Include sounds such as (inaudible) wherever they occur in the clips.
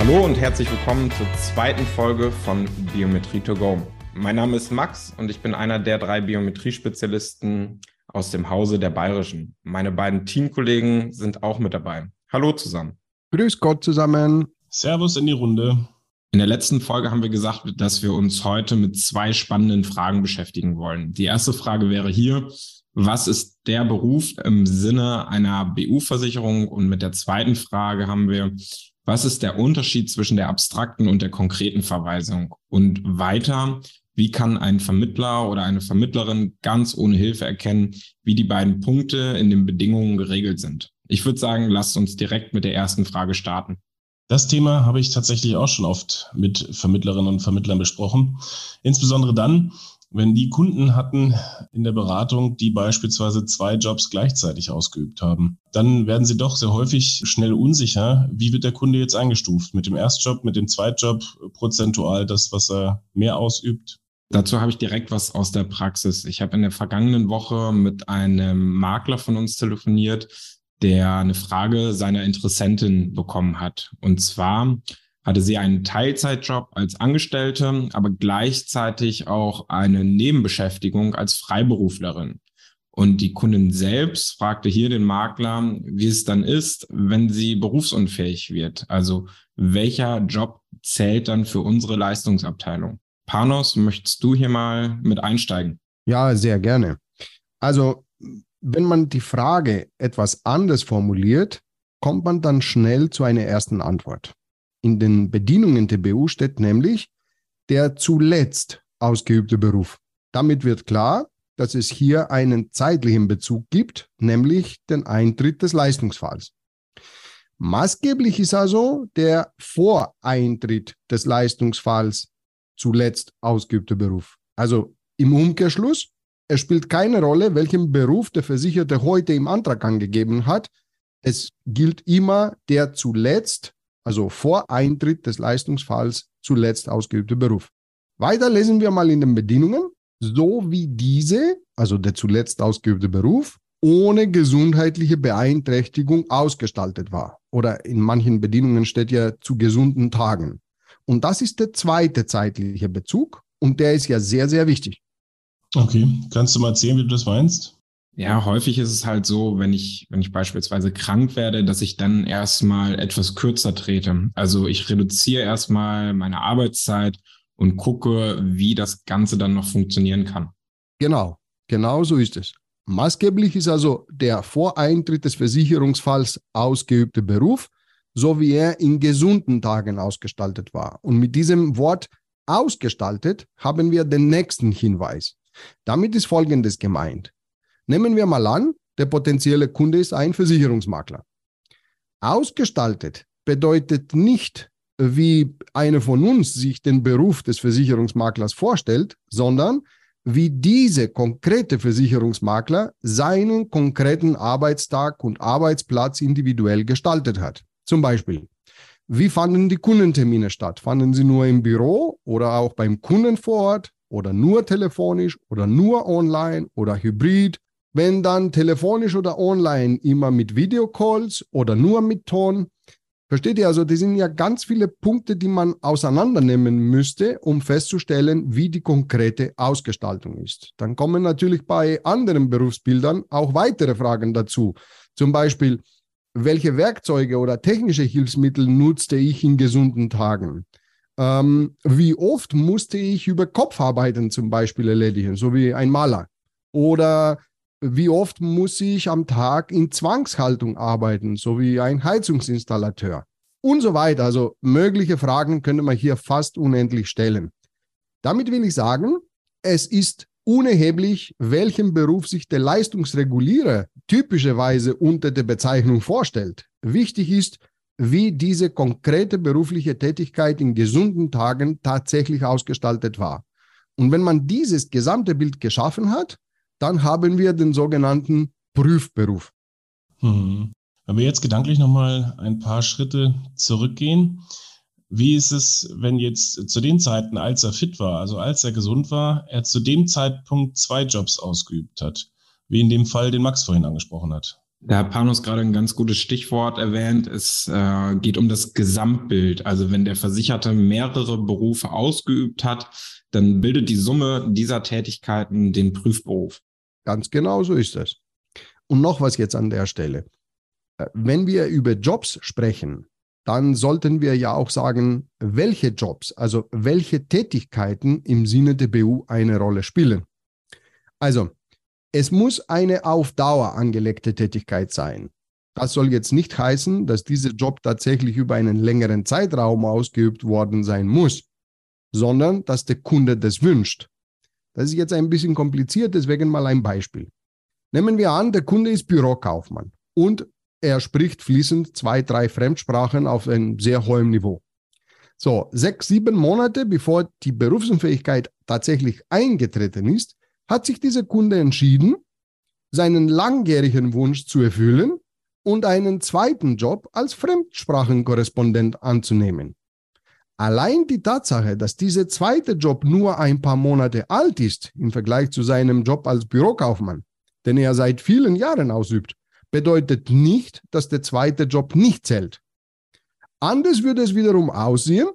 Hallo und herzlich willkommen zur zweiten Folge von Biometrie to go. Mein Name ist Max und ich bin einer der drei Biometrie-Spezialisten aus dem Hause der Bayerischen. Meine beiden Teamkollegen sind auch mit dabei. Hallo zusammen. Grüß Gott zusammen. Servus in die Runde. In der letzten Folge haben wir gesagt, dass wir uns heute mit zwei spannenden Fragen beschäftigen wollen. Die erste Frage wäre hier, was ist der Beruf im Sinne einer BU-Versicherung? Und mit der zweiten Frage haben wir, was ist der Unterschied zwischen der abstrakten und der konkreten Verweisung? Und weiter, wie kann ein Vermittler oder eine Vermittlerin ganz ohne Hilfe erkennen, wie die beiden Punkte in den Bedingungen geregelt sind? Ich würde sagen, lasst uns direkt mit der ersten Frage starten. Das Thema habe ich tatsächlich auch schon oft mit Vermittlerinnen und Vermittlern besprochen. Insbesondere dann, wenn die Kunden hatten in der Beratung, die beispielsweise zwei Jobs gleichzeitig ausgeübt haben, dann werden sie doch sehr häufig schnell unsicher, wie wird der Kunde jetzt eingestuft? Mit dem Erstjob, mit dem Zweitjob, prozentual das, was er mehr ausübt? Dazu habe ich direkt was aus der Praxis. Ich habe in der vergangenen Woche mit einem Makler von uns telefoniert, der eine Frage seiner Interessentin bekommen hat. Und zwar hatte sie einen Teilzeitjob als Angestellte, aber gleichzeitig auch eine Nebenbeschäftigung als Freiberuflerin. Und die Kundin selbst fragte hier den Makler, wie es dann ist, wenn sie berufsunfähig wird. Also welcher Job zählt dann für unsere Leistungsabteilung? Panos, möchtest du hier mal mit einsteigen? Ja, sehr gerne. Also wenn man die Frage etwas anders formuliert, kommt man dann schnell zu einer ersten Antwort. In den Bedienungen der BU steht nämlich der zuletzt ausgeübte Beruf. Damit wird klar, dass es hier einen zeitlichen Bezug gibt, nämlich den Eintritt des Leistungsfalls. Maßgeblich ist also der Voreintritt des Leistungsfalls zuletzt ausgeübte Beruf. Also im Umkehrschluss, es spielt keine Rolle, welchen Beruf der Versicherte heute im Antrag angegeben hat. Es gilt immer der zuletzt, also vor Eintritt des Leistungsfalls, zuletzt ausgeübte Beruf. Weiter lesen wir mal in den Bedingungen, so wie diese, also der zuletzt ausgeübte Beruf, ohne gesundheitliche Beeinträchtigung ausgestaltet war. Oder in manchen Bedienungen steht ja zu gesunden Tagen. Und das ist der zweite zeitliche Bezug und der ist ja sehr, sehr wichtig. Okay, kannst du mal erzählen, wie du das meinst? Ja, häufig ist es halt so, wenn ich, wenn ich beispielsweise krank werde, dass ich dann erstmal etwas kürzer trete. Also ich reduziere erstmal meine Arbeitszeit und gucke, wie das Ganze dann noch funktionieren kann. Genau, genau so ist es. Maßgeblich ist also der vor Eintritt des Versicherungsfalls ausgeübte Beruf, so wie er in gesunden Tagen ausgestaltet war. Und mit diesem Wort ausgestaltet haben wir den nächsten Hinweis. Damit ist Folgendes gemeint. Nehmen wir mal an, der potenzielle Kunde ist ein Versicherungsmakler. Ausgestaltet bedeutet nicht, wie einer von uns sich den Beruf des Versicherungsmaklers vorstellt, sondern wie diese konkrete Versicherungsmakler seinen konkreten Arbeitstag und Arbeitsplatz individuell gestaltet hat. Zum Beispiel, wie fanden die Kundentermine statt? Fanden sie nur im Büro oder auch beim Kunden vor Ort? oder nur telefonisch oder nur online oder hybrid. Wenn dann telefonisch oder online immer mit Videocalls oder nur mit Ton. Versteht ihr? Also, das sind ja ganz viele Punkte, die man auseinandernehmen müsste, um festzustellen, wie die konkrete Ausgestaltung ist. Dann kommen natürlich bei anderen Berufsbildern auch weitere Fragen dazu. Zum Beispiel, welche Werkzeuge oder technische Hilfsmittel nutzte ich in gesunden Tagen? Ähm, wie oft musste ich über Kopfarbeiten zum Beispiel erledigen, so wie ein Maler? Oder wie oft muss ich am Tag in Zwangshaltung arbeiten, so wie ein Heizungsinstallateur? Und so weiter. Also mögliche Fragen könnte man hier fast unendlich stellen. Damit will ich sagen, es ist unerheblich, welchen Beruf sich der Leistungsregulierer typischerweise unter der Bezeichnung vorstellt. Wichtig ist, wie diese konkrete berufliche Tätigkeit in gesunden Tagen tatsächlich ausgestaltet war. Und wenn man dieses gesamte Bild geschaffen hat, dann haben wir den sogenannten Prüfberuf. Hm. Wenn wir jetzt gedanklich nochmal ein paar Schritte zurückgehen, wie ist es, wenn jetzt zu den Zeiten, als er fit war, also als er gesund war, er zu dem Zeitpunkt zwei Jobs ausgeübt hat, wie in dem Fall, den Max vorhin angesprochen hat? Da hat Panos gerade ein ganz gutes Stichwort erwähnt. Es äh, geht um das Gesamtbild. Also wenn der Versicherte mehrere Berufe ausgeübt hat, dann bildet die Summe dieser Tätigkeiten den Prüfberuf. Ganz genau so ist es. Und noch was jetzt an der Stelle. Äh, wenn wir über Jobs sprechen, dann sollten wir ja auch sagen, welche Jobs, also welche Tätigkeiten im Sinne der BU eine Rolle spielen. Also, es muss eine auf Dauer angelegte Tätigkeit sein. Das soll jetzt nicht heißen, dass dieser Job tatsächlich über einen längeren Zeitraum ausgeübt worden sein muss, sondern dass der Kunde das wünscht. Das ist jetzt ein bisschen kompliziert, deswegen mal ein Beispiel. Nehmen wir an, der Kunde ist Bürokaufmann und er spricht fließend zwei, drei Fremdsprachen auf einem sehr hohen Niveau. So, sechs, sieben Monate bevor die Berufsunfähigkeit tatsächlich eingetreten ist, hat sich dieser Kunde entschieden, seinen langjährigen Wunsch zu erfüllen und einen zweiten Job als Fremdsprachenkorrespondent anzunehmen. Allein die Tatsache, dass dieser zweite Job nur ein paar Monate alt ist im Vergleich zu seinem Job als Bürokaufmann, den er seit vielen Jahren ausübt, bedeutet nicht, dass der zweite Job nicht zählt. Anders würde es wiederum aussehen,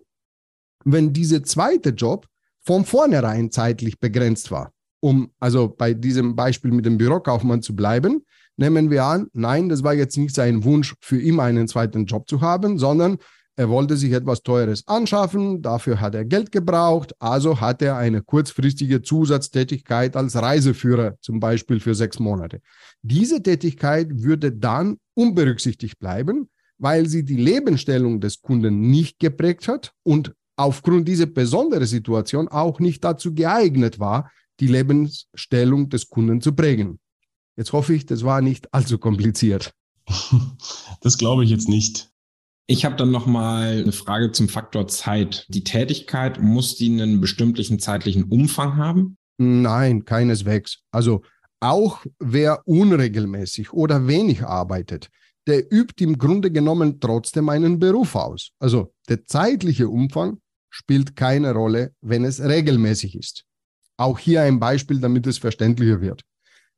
wenn dieser zweite Job von vornherein zeitlich begrenzt war um also bei diesem Beispiel mit dem Bürokaufmann zu bleiben, nehmen wir an, nein, das war jetzt nicht sein Wunsch, für immer einen zweiten Job zu haben, sondern er wollte sich etwas Teures anschaffen, dafür hat er Geld gebraucht, also hat er eine kurzfristige Zusatztätigkeit als Reiseführer, zum Beispiel für sechs Monate. Diese Tätigkeit würde dann unberücksichtigt bleiben, weil sie die Lebensstellung des Kunden nicht geprägt hat und aufgrund dieser besonderen Situation auch nicht dazu geeignet war, die Lebensstellung des Kunden zu prägen. Jetzt hoffe ich, das war nicht allzu kompliziert. (laughs) Das glaube ich jetzt nicht. Ich habe dann noch mal eine Frage zum Faktor Zeit. Die Tätigkeit muss die einen bestimmten zeitlichen Umfang haben? Nein, keineswegs. Also auch wer unregelmäßig oder wenig arbeitet, der übt im Grunde genommen trotzdem einen Beruf aus. Also der zeitliche Umfang spielt keine Rolle, wenn es regelmäßig ist. Auch hier ein Beispiel, damit es verständlicher wird.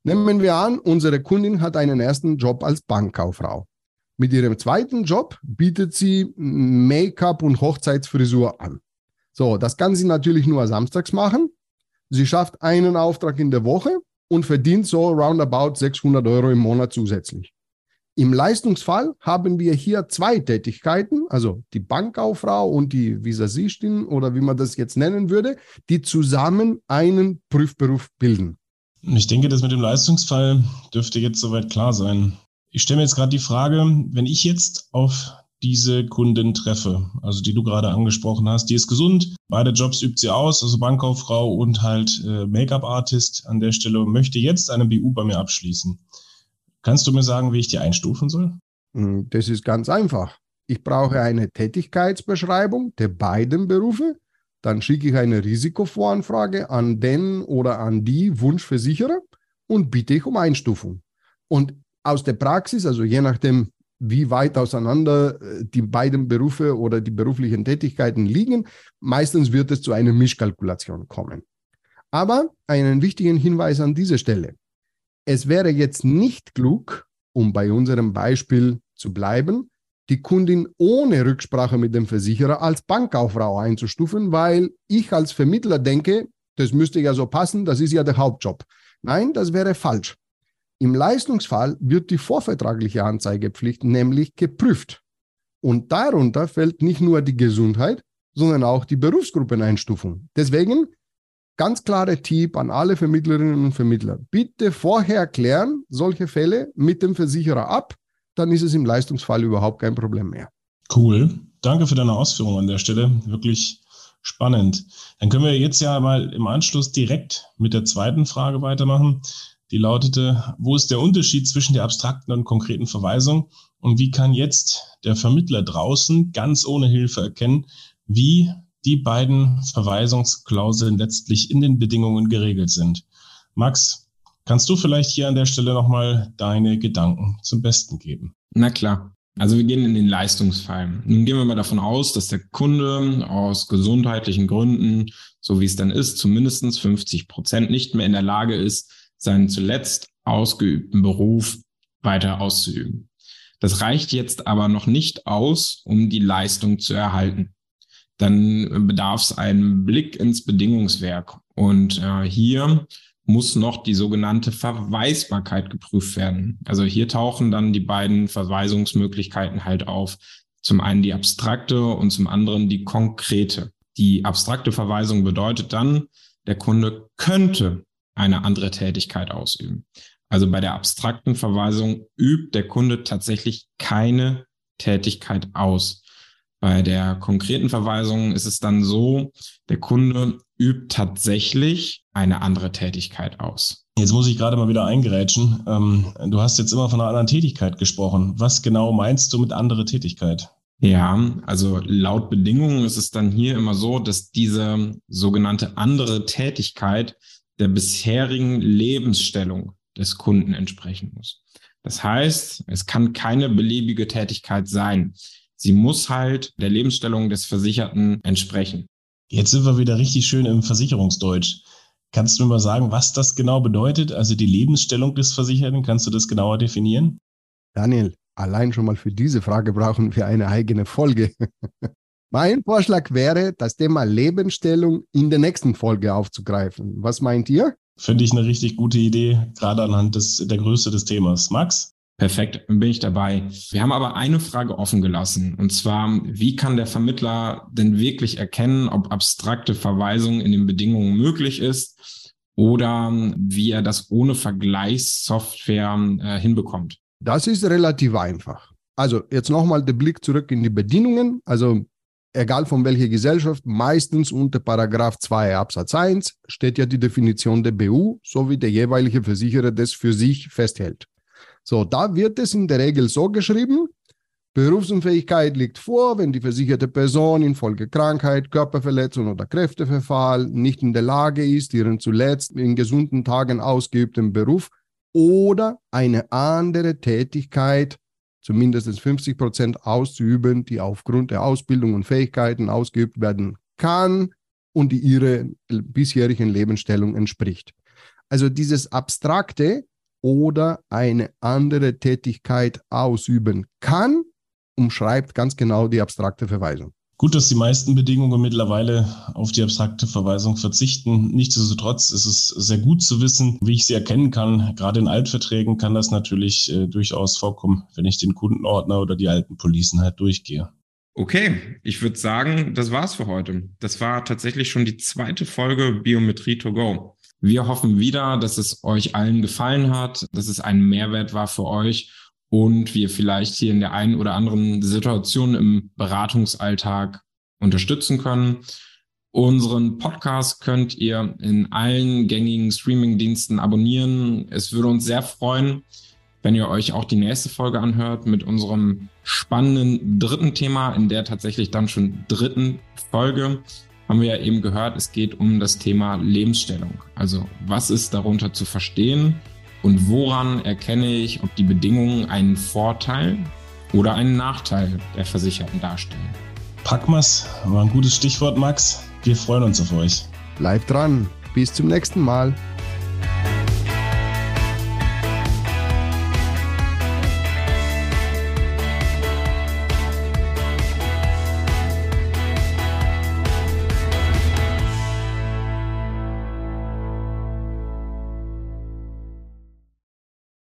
Nehmen wir an, unsere Kundin hat einen ersten Job als Bankkauffrau. Mit ihrem zweiten Job bietet sie Make-up und Hochzeitsfrisur an. So, das kann sie natürlich nur samstags machen. Sie schafft einen Auftrag in der Woche und verdient so roundabout 600 Euro im Monat zusätzlich. Im Leistungsfall haben wir hier zwei Tätigkeiten, also die Bankkauffrau und die Visagistin oder wie man das jetzt nennen würde, die zusammen einen Prüfberuf bilden. Ich denke, das mit dem Leistungsfall dürfte jetzt soweit klar sein. Ich stelle mir jetzt gerade die Frage, wenn ich jetzt auf diese Kundin treffe, also die du gerade angesprochen hast, die ist gesund, beide Jobs übt sie aus, also Bankkauffrau und halt äh, Make-up-Artist an der Stelle und möchte jetzt eine BU bei mir abschließen. Kannst du mir sagen, wie ich die einstufen soll? Hm, das ist ganz einfach. Ich brauche eine Tätigkeitsbeschreibung der beiden Berufe. Dann schicke ich eine Risikovoranfrage an den oder an die Wunschversicherer und bitte ich um Einstufung. Und aus der Praxis, also je nachdem, wie weit auseinander äh, die beiden Berufe oder die beruflichen Tätigkeiten liegen, meistens wird es zu einer Mischkalkulation kommen. Aber einen wichtigen Hinweis an dieser Stelle es wäre jetzt nicht klug, um bei unserem Beispiel zu bleiben, die Kundin ohne Rücksprache mit dem Versicherer als Bankkauffrau einzustufen, weil ich als Vermittler denke, das müsste ja so passen, das ist ja der Hauptjob. Nein, das wäre falsch. Im Leistungsfall wird die vorvertragliche Anzeigepflicht nämlich geprüft. Und darunter fällt nicht nur die Gesundheit, sondern auch die Berufsgruppeneinstufung. Deswegen ganz klare Tipp an alle Vermittlerinnen und Vermittler. Bitte vorher klären solche Fälle mit dem Versicherer ab, dann ist es im Leistungsfall überhaupt kein Problem mehr. Cool. Danke für deine Ausführungen an der Stelle. Wirklich spannend. Dann können wir jetzt ja mal im Anschluss direkt mit der zweiten Frage weitermachen. Die lautete, wo ist der Unterschied zwischen der abstrakten und konkreten Verweisung und wie kann jetzt der Vermittler draußen ganz ohne Hilfe erkennen, wie die beiden Verweisungsklauseln letztlich in den Bedingungen geregelt sind? Max, kannst du vielleicht hier an der Stelle nochmal deine Gedanken zum Besten geben? Na klar. Also wir gehen in den Leistungsfall. Nun gehen wir mal davon aus, dass der Kunde aus gesundheitlichen Gründen, so wie es dann ist, zumindest 50 Prozent nicht mehr in der Lage ist, seinen zuletzt ausgeübten Beruf weiter auszuüben. Das reicht jetzt aber noch nicht aus, um die Leistung zu erhalten. Dann bedarf es einen Blick ins Bedingungswerk. Und äh, hier muss noch die sogenannte Verweisbarkeit geprüft werden. Also hier tauchen dann die beiden Verweisungsmöglichkeiten halt auf. Zum einen die abstrakte und zum anderen die konkrete. Die abstrakte Verweisung bedeutet dann, der Kunde könnte eine andere Tätigkeit ausüben. Also bei der abstrakten Verweisung übt der Kunde tatsächlich keine Tätigkeit aus. Bei der konkreten Verweisung ist es dann so, der Kunde übt tatsächlich eine andere Tätigkeit aus. Jetzt muss ich gerade mal wieder eingerätschen. Ähm, du hast jetzt immer von einer anderen Tätigkeit gesprochen. Was genau meinst du mit andere Tätigkeit? Ja, also laut Bedingungen ist es dann hier immer so, dass diese sogenannte andere Tätigkeit der bisherigen Lebensstellung des Kunden entsprechen muss. Das heißt, es kann keine beliebige Tätigkeit sein. Sie muss halt der Lebensstellung des Versicherten entsprechen. Jetzt sind wir wieder richtig schön im Versicherungsdeutsch. Kannst du mal sagen, was das genau bedeutet? Also die Lebensstellung des Versicherten, kannst du das genauer definieren? Daniel, allein schon mal für diese Frage brauchen wir eine eigene Folge. (laughs) mein Vorschlag wäre, das Thema Lebensstellung in der nächsten Folge aufzugreifen. Was meint ihr? Finde ich eine richtig gute Idee, gerade anhand des, der Größe des Themas. Max? Perfekt, bin ich dabei. Wir haben aber eine Frage offen gelassen. Und zwar, wie kann der Vermittler denn wirklich erkennen, ob abstrakte Verweisung in den Bedingungen möglich ist oder wie er das ohne Vergleichssoftware äh, hinbekommt? Das ist relativ einfach. Also jetzt nochmal der Blick zurück in die Bedingungen. Also egal von welcher Gesellschaft, meistens unter Paragraph 2 Absatz 1 steht ja die Definition der BU, so wie der jeweilige Versicherer das für sich festhält. So, da wird es in der Regel so geschrieben, Berufsunfähigkeit liegt vor, wenn die versicherte Person infolge Krankheit, Körperverletzung oder Kräfteverfall nicht in der Lage ist, ihren zuletzt in gesunden Tagen ausgeübten Beruf oder eine andere Tätigkeit zumindest 50 Prozent auszuüben, die aufgrund der Ausbildung und Fähigkeiten ausgeübt werden kann und die ihrer bisherigen Lebensstellung entspricht. Also dieses Abstrakte oder eine andere Tätigkeit ausüben kann, umschreibt ganz genau die abstrakte Verweisung. Gut, dass die meisten Bedingungen mittlerweile auf die abstrakte Verweisung verzichten. Nichtsdestotrotz ist es sehr gut zu wissen, wie ich sie erkennen kann. Gerade in Altverträgen kann das natürlich äh, durchaus vorkommen, wenn ich den Kundenordner oder die alten Policen halt durchgehe. Okay, ich würde sagen, das war's für heute. Das war tatsächlich schon die zweite Folge Biometrie to go. Wir hoffen wieder, dass es euch allen gefallen hat, dass es ein Mehrwert war für euch und wir vielleicht hier in der einen oder anderen Situation im Beratungsalltag unterstützen können. Unseren Podcast könnt ihr in allen gängigen Streaming-Diensten abonnieren. Es würde uns sehr freuen, wenn ihr euch auch die nächste Folge anhört mit unserem spannenden dritten Thema, in der tatsächlich dann schon dritten Folge haben wir ja eben gehört, es geht um das Thema Lebensstellung. Also was ist darunter zu verstehen und woran erkenne ich, ob die Bedingungen einen Vorteil oder einen Nachteil der Versicherten darstellen? Packmas war ein gutes Stichwort, Max. Wir freuen uns auf euch. Bleibt dran. Bis zum nächsten Mal.